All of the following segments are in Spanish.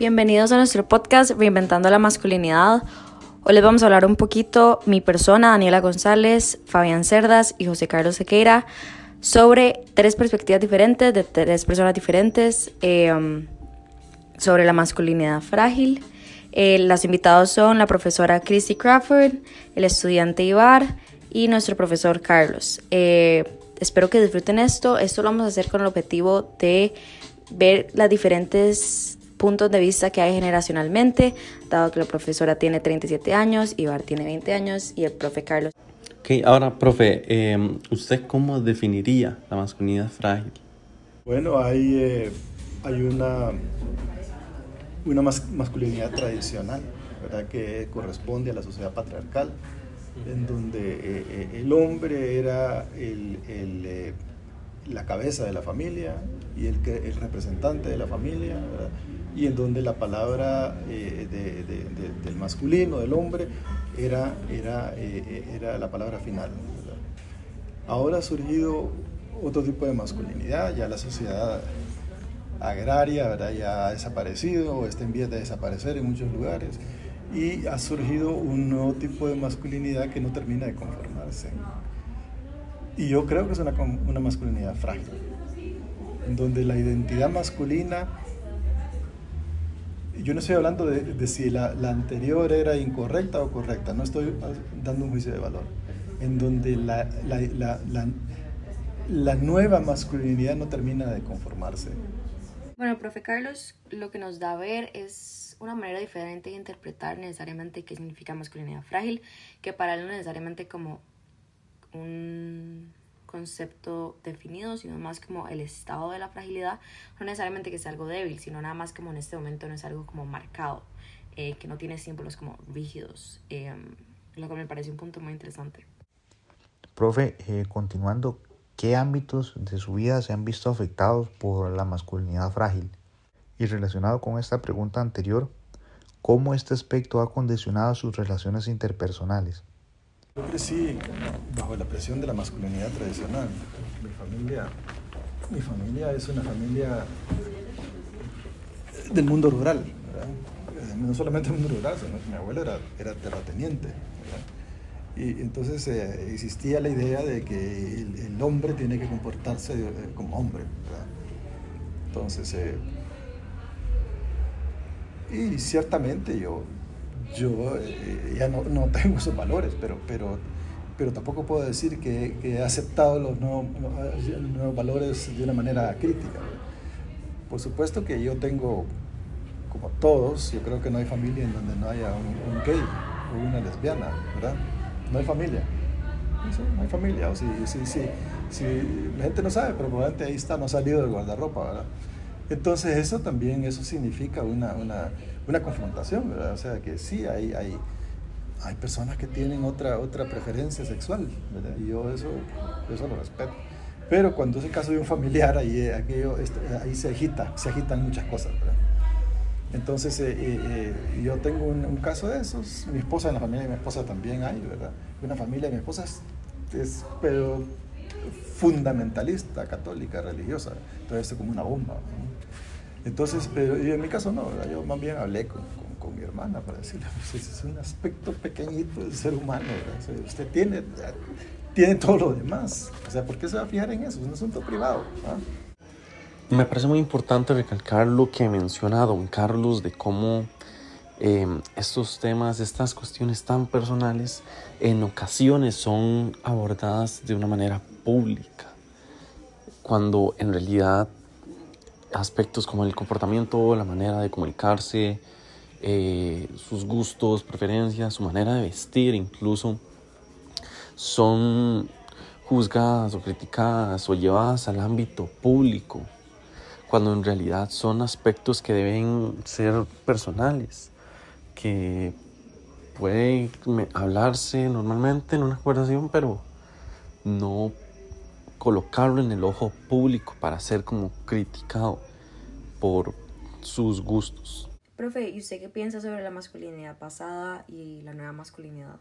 Bienvenidos a nuestro podcast Reinventando la Masculinidad. Hoy les vamos a hablar un poquito mi persona, Daniela González, Fabián Cerdas y José Carlos Sequeira, sobre tres perspectivas diferentes de tres personas diferentes eh, sobre la masculinidad frágil. Eh, las invitados son la profesora Christy Crawford, el estudiante Ibar y nuestro profesor Carlos. Eh, espero que disfruten esto. Esto lo vamos a hacer con el objetivo de ver las diferentes puntos de vista que hay generacionalmente, dado que la profesora tiene 37 años, Ibar tiene 20 años y el profe Carlos. Ok, ahora, profe, eh, ¿usted cómo definiría la masculinidad frágil? Bueno, hay, eh, hay una, una mas masculinidad tradicional, ¿verdad? Que corresponde a la sociedad patriarcal, en donde eh, eh el hombre era el, el, eh, la cabeza de la familia y el, el representante de la familia, y en donde la palabra eh, de, de, de, del masculino, del hombre, era, era, eh, era la palabra final. Ahora ha surgido otro tipo de masculinidad, ya la sociedad agraria ya ha desaparecido o está en vías de desaparecer en muchos lugares y ha surgido un nuevo tipo de masculinidad que no termina de conformarse. Y yo creo que es una, una masculinidad frágil, en donde la identidad masculina yo no estoy hablando de, de si la, anterior era incorrecta o correcta, no estoy dando un juicio de valor, en donde la, la, la nueva masculinidad no termina de conformarse. Bueno, profe Carlos, lo que nos da a ver es una manera diferente de interpretar necesariamente qué significa masculinidad frágil, que para él no necesariamente como un concepto definido, sino más como el estado de la fragilidad, no necesariamente que sea algo débil, sino nada más como en este momento no es algo como marcado, eh, que no tiene símbolos como rígidos, eh, lo que me parece un punto muy interesante. Profe, eh, continuando, ¿qué ámbitos de su vida se han visto afectados por la masculinidad frágil? Y relacionado con esta pregunta anterior, ¿cómo este aspecto ha condicionado sus relaciones interpersonales? Yo crecí bajo la presión de la masculinidad tradicional. Mi familia, mi familia es una familia del mundo rural, no solamente del mundo rural, sino que mi abuelo era, era terrateniente. Y entonces eh, existía la idea de que el, hombre tiene que comportarse como hombre. Entonces, eh, y ciertamente yo yo eh, ya no, no, tengo esos valores, pero, pero, pero tampoco puedo decir que, que he aceptado los nuevos, los nuevos, valores de una manera crítica. Por supuesto que yo tengo, como todos, yo creo que no hay familia en donde no haya un, un gay o una lesbiana, ¿verdad? No hay familia. Sí, no hay familia. O si, si, si, si, la gente no sabe, pero probablemente ahí está, no ha salido del guardarropa, ¿verdad? Entonces eso también, eso significa una, una, una confrontación, ¿verdad? O sea, que sí, hay, hay, hay personas que tienen otra, otra preferencia sexual. Y yo eso, eso lo respeto. Pero cuando es el caso de un familiar, ahí, aquello, ahí se agita, se agitan muchas cosas. Entonces, eh, eh, yo tengo un, caso de esos, mi esposa en la familia de mi esposa también hay, ¿verdad? Una familia de mi esposa es, pero fundamentalista, católica, religiosa, entonces es como una bomba. Entonces, pero y en mi caso no, ¿verdad? yo más bien hablé con, con, con, mi hermana para decirle, pues ese es un aspecto pequeñito del ser humano, ¿verdad? O sea, usted tiene, tiene todo lo demás, o sea, ¿por qué se va a fijar en eso? Es un asunto privado. ¿ah? Me parece muy importante recalcar lo que menciona don Carlos de cómo eh, estos temas, estas cuestiones tan personales, en ocasiones son abordadas de una manera pública, cuando en realidad aspectos como el comportamiento, la manera de comunicarse, eh, sus gustos, preferencias, su manera de vestir incluso, son juzgadas o criticadas o llevadas al ámbito público, cuando en realidad son aspectos que deben ser personales, que puede hablarse normalmente en una conversación, pero no colocarlo en el ojo público para ser como criticado por sus gustos. Profe, ¿y usted qué piensa sobre la masculinidad pasada y la nueva masculinidad?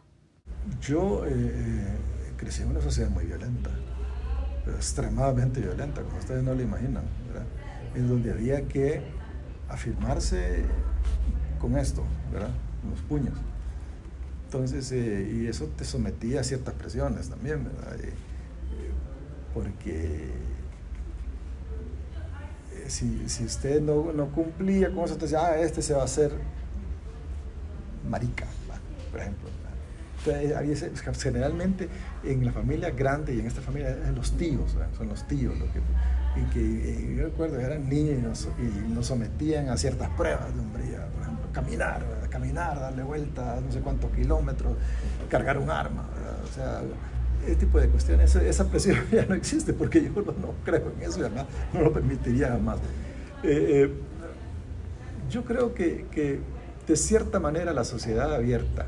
Yo eh, crecí en una sociedad muy violenta, extremadamente violenta, como ustedes no lo imaginan, ¿verdad? en donde había que afirmarse con esto, ¿verdad? los puños. Entonces, eh, y eso te sometía a ciertas presiones también, ¿verdad? Eh, porque si, si, usted no, no, cumplía con eso, entonces, ah, este se va a hacer marica, por ejemplo. Entonces, generalmente en la familia grande y en esta familia los tíos, son los tíos lo que, y que y yo recuerdo eran niños y nos, sometían a ciertas pruebas de hombría, por ejemplo, caminar, caminar, darle vuelta no sé cuántos kilómetros, cargar un arma, o sea, ese tipo de cuestiones, esa presión ya no existe porque yo no, creo en eso y no lo permitiría jamás. Eh, eh, yo creo que, que de cierta manera la sociedad abierta,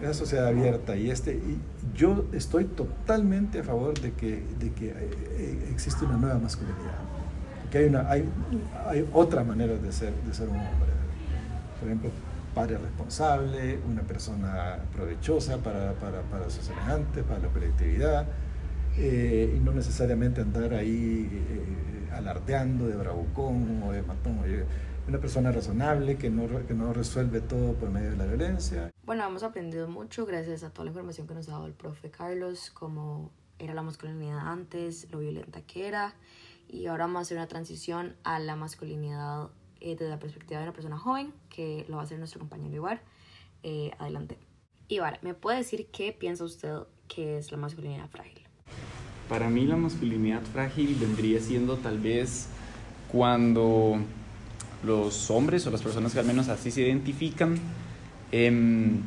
esa sociedad abierta y este, y yo estoy totalmente a favor de que, de que eh, existe una nueva masculinidad, que hay, una, hay, hay otra manera de ser, de ser un hombre. Por ejemplo, padre responsable, una persona provechosa para, para, para sus semejantes, para la colectividad, eh, y no necesariamente andar ahí eh, alardeando de bravucón o de matón una persona razonable que no, que no resuelve todo por medio de la violencia. Bueno, hemos aprendido mucho gracias a toda la información que nos ha dado el profe Carlos, cómo era la masculinidad antes, lo violenta que era, y ahora vamos a hacer una transición a la masculinidad eh, desde la perspectiva de una persona joven, que lo va a hacer nuestro compañero Ibar. Eh, adelante. Ibar, ¿me puede decir qué piensa usted que es la masculinidad frágil? Para mí la masculinidad frágil vendría siendo tal vez cuando los hombres o las personas que al menos así se identifican, em,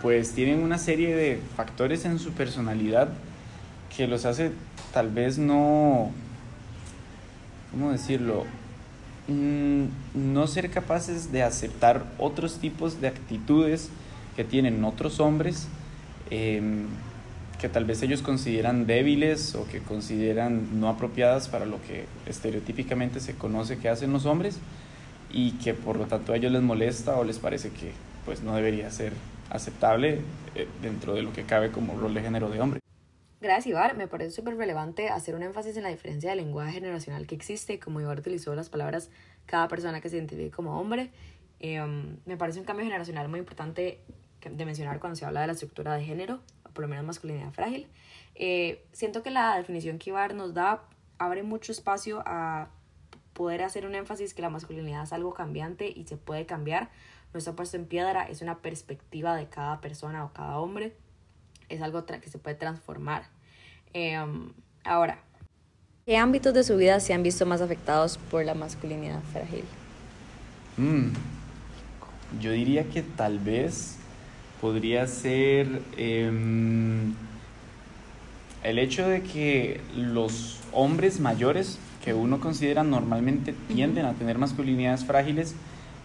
pues tienen una serie de factores en su personalidad que los hace tal vez no, ¿cómo decirlo? Mm, no ser capaces de aceptar otros tipos de actitudes que tienen otros hombres, em, que tal vez ellos consideran débiles o que consideran no apropiadas para lo que estereotípicamente se conoce que hacen los hombres y que por lo tanto a ellos les molesta o les parece que pues no debería ser aceptable eh, dentro de lo que cabe como rol de género de hombre. Gracias, Ibar. Me parece súper relevante hacer un énfasis en la diferencia de lenguaje generacional que existe, como Ibar utilizó las palabras cada persona que se identifique como hombre. Em, me parece un cambio generacional muy importante de mencionar cuando se habla de la estructura de género, o por lo menos masculinidad frágil. Eh, siento que la definición que Ibar nos da abre mucho espacio a poder hacer un énfasis que la masculinidad es algo cambiante y se puede cambiar. No está puesto en piedra, es una perspectiva de cada persona o cada hombre. Es algo que se puede transformar. Em, ahora, ¿qué ámbitos de su vida se han visto más afectados por la masculinidad frágil? Mm, yo diría que tal vez podría ser em, el hecho de que los hombres mayores que uno considera normalmente tienden a tener masculinidades frágiles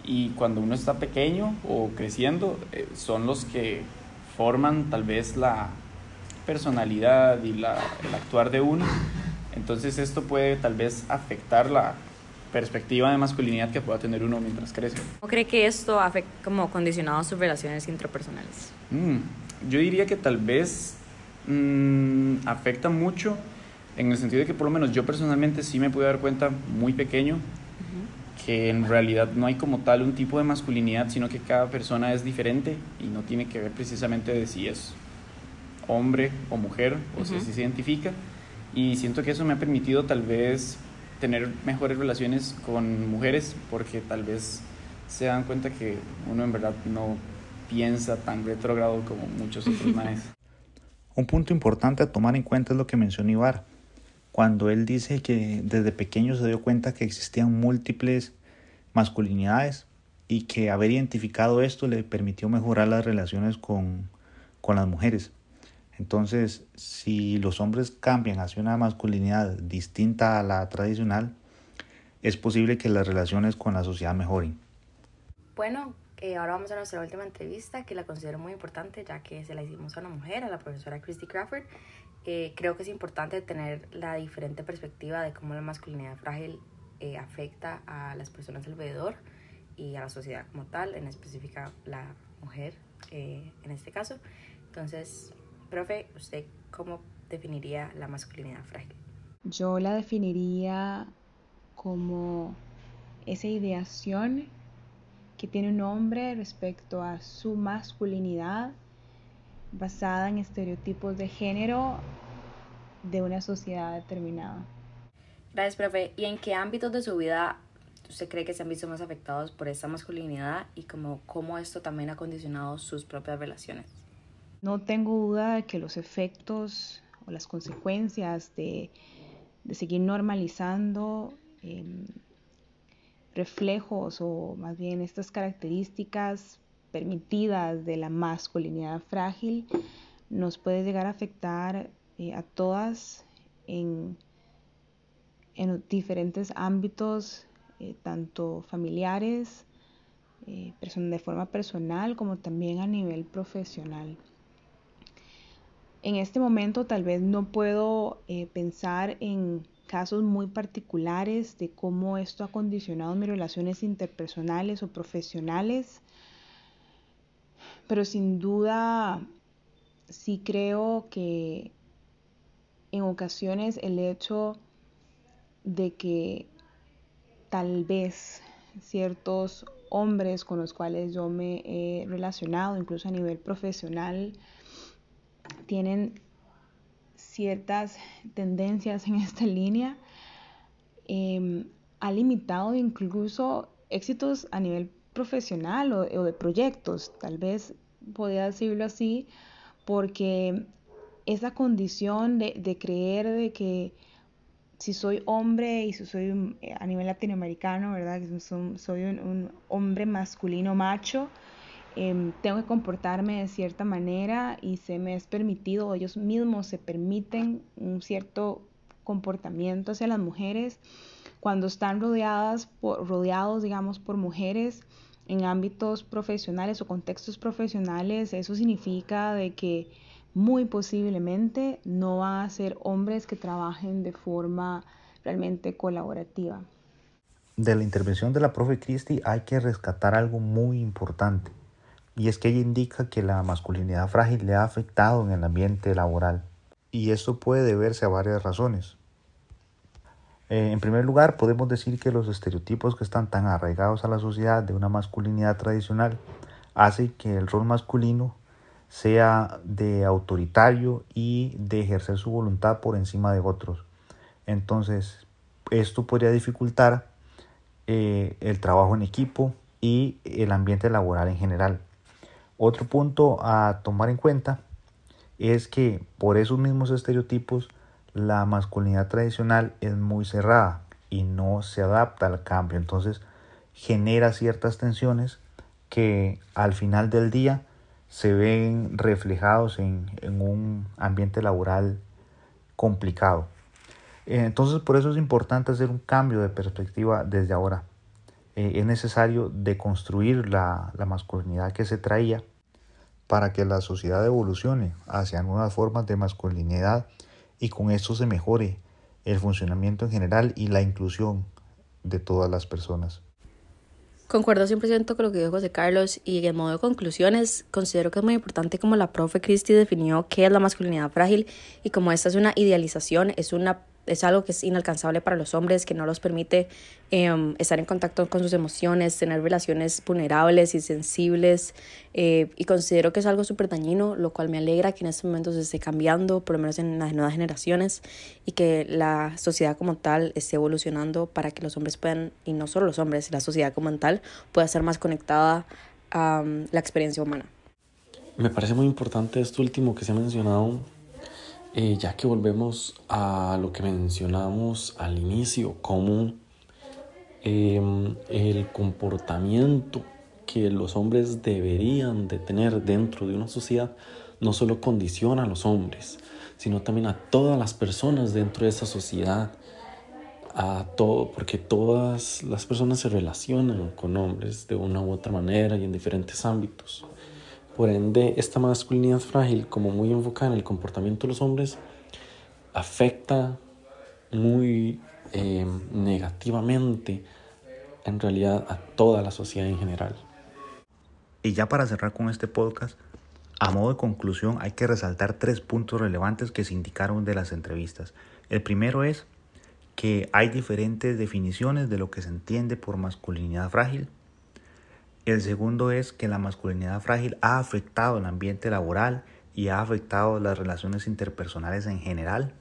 y cuando uno está pequeño o creciendo eh, son los que forman tal vez la personalidad y la, el actuar de uno. Entonces esto puede tal vez afectar la perspectiva de masculinidad que pueda tener uno mientras crece. ¿Cómo cree que esto afecta como condicionado a sus relaciones intrapersonales? Mm, yo diría que tal vez mm, afecta mucho en el sentido de que por lo menos yo personalmente sí me pude dar cuenta muy pequeño que en realidad no hay como tal un tipo de masculinidad, sino que cada persona es diferente y no tiene que ver precisamente de si es hombre o mujer o si se identifica. Y siento que eso me ha permitido tal vez tener mejores relaciones con mujeres porque tal vez se dan cuenta que uno en verdad no piensa tan retrógrado como muchos otros maestros. Un punto importante a tomar en cuenta es lo que mencionó Ibar cuando él dice que desde pequeño se dio cuenta que existían múltiples masculinidades y que haber identificado esto le permitió mejorar las relaciones con, con las mujeres. Entonces, si los hombres cambian hacia una masculinidad distinta a la tradicional, es posible que las relaciones con la sociedad mejoren. Bueno, eh, ahora vamos a nuestra última entrevista, que la considero muy importante, ya que se la hicimos a una mujer, a la profesora Christy Crawford. Eh, creo que es importante tener la diferente perspectiva de cómo la masculinidad frágil eh, afecta a las personas alrededor y a la sociedad como tal, en específica la mujer en este caso. Entonces, profe, ¿usted cómo definiría la masculinidad frágil? Yo la definiría como esa ideación que tiene un hombre respecto a su masculinidad basada en estereotipos de género de una sociedad determinada. Gracias, profe. ¿Y en qué ámbitos de su vida usted cree que se han visto más afectados por esta masculinidad y cómo, cómo esto también ha condicionado sus propias relaciones? No tengo duda de que los efectos o las consecuencias de, de seguir normalizando eh, reflejos o más bien estas características permitidas de la masculinidad frágil nos puede llegar a afectar eh, a todas en, en, diferentes ámbitos, eh, tanto familiares, eh, de forma personal como también a nivel profesional. En este momento tal vez no puedo pensar en casos muy particulares de cómo esto ha condicionado mis relaciones interpersonales o profesionales, pero sin duda sí creo que en ocasiones el hecho de que tal vez ciertos hombres con los cuales yo me he relacionado, incluso a nivel profesional, tienen ciertas tendencias en esta línea, em, ha limitado incluso éxitos a nivel profesional o, de proyectos, tal vez podría decirlo así, porque esa condición de, creer de que si soy hombre y si soy a nivel latinoamericano, ¿verdad? soy un hombre masculino macho, Em, tengo que comportarme de cierta manera y se me es permitido, ellos mismos se permiten un cierto comportamiento hacia las mujeres cuando están rodeadas por, rodeados, digamos, por mujeres en ámbitos profesionales o contextos profesionales, eso significa de que muy posiblemente no van a ser hombres que trabajen de forma realmente colaborativa. De la intervención de la profe Christie hay que rescatar algo muy importante y es que ella indica que la masculinidad frágil le ha afectado en el ambiente laboral y esto puede deberse a varias razones. Eh, en primer lugar, podemos decir que los estereotipos que están tan arraigados a la sociedad de una masculinidad tradicional hacen que el rol masculino sea de autoritario y de ejercer su voluntad por encima de otros. Entonces, esto podría dificultar eh, el trabajo en equipo y el ambiente laboral en general. Otro punto a tomar en cuenta es que por esos mismos estereotipos la masculinidad tradicional es muy cerrada y no se adapta al cambio. Entonces genera ciertas tensiones que al final del día se ven reflejados en, un ambiente laboral complicado. Entonces por eso es importante hacer un cambio de perspectiva desde ahora. Eh, es necesario deconstruir la, la masculinidad que se traía para que la sociedad evolucione hacia nuevas formas de masculinidad y con esto se mejore el funcionamiento en general y la inclusión de todas las personas. Concuerdo 100% con lo que dijo José Carlos y en modo de conclusiones considero que es muy importante como la profe Christie definió qué es la masculinidad frágil y como esta es una idealización, es una es algo que es inalcanzable para los hombres, que no los permite em, estar en contacto con sus emociones, tener relaciones vulnerables y sensibles. Eh, y considero que es algo súper dañino, lo cual me alegra que en estos momentos se esté cambiando, por lo menos en las nuevas generaciones, y que la sociedad como tal esté evolucionando para que los hombres puedan, y no solo los hombres, la sociedad como tal, pueda ser más conectada a la experiencia humana. Me parece muy importante esto último que se ha mencionado eh, ya que volvemos a lo que mencionamos al inicio, como em, el comportamiento que los hombres deberían de tener dentro de una sociedad no solo condiciona a los hombres, sino también a todas las personas dentro de esa sociedad, a todo, porque todas las personas se relacionan con hombres de una u otra manera y en diferentes ámbitos. Por ende, esta masculinidad frágil, como muy enfocada en el comportamiento de los hombres, afecta muy eh, negativamente en realidad a toda la sociedad en general. Y ya para cerrar con este podcast, a modo de conclusión hay que resaltar tres puntos relevantes que se indicaron de las entrevistas. El primero es que hay diferentes definiciones de lo que se entiende por masculinidad frágil. El segundo es que la masculinidad frágil ha afectado el ambiente laboral y ha afectado las relaciones interpersonales en general.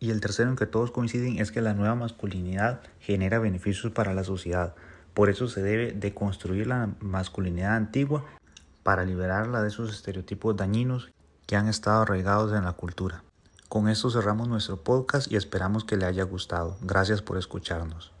Y el tercero en que todos coinciden es que la nueva masculinidad genera beneficios para la sociedad. Por eso se debe deconstruir la masculinidad antigua para liberarla de esos estereotipos dañinos que han estado arraigados en la cultura. Con esto cerramos nuestro podcast y esperamos que le haya gustado. Gracias por escucharnos.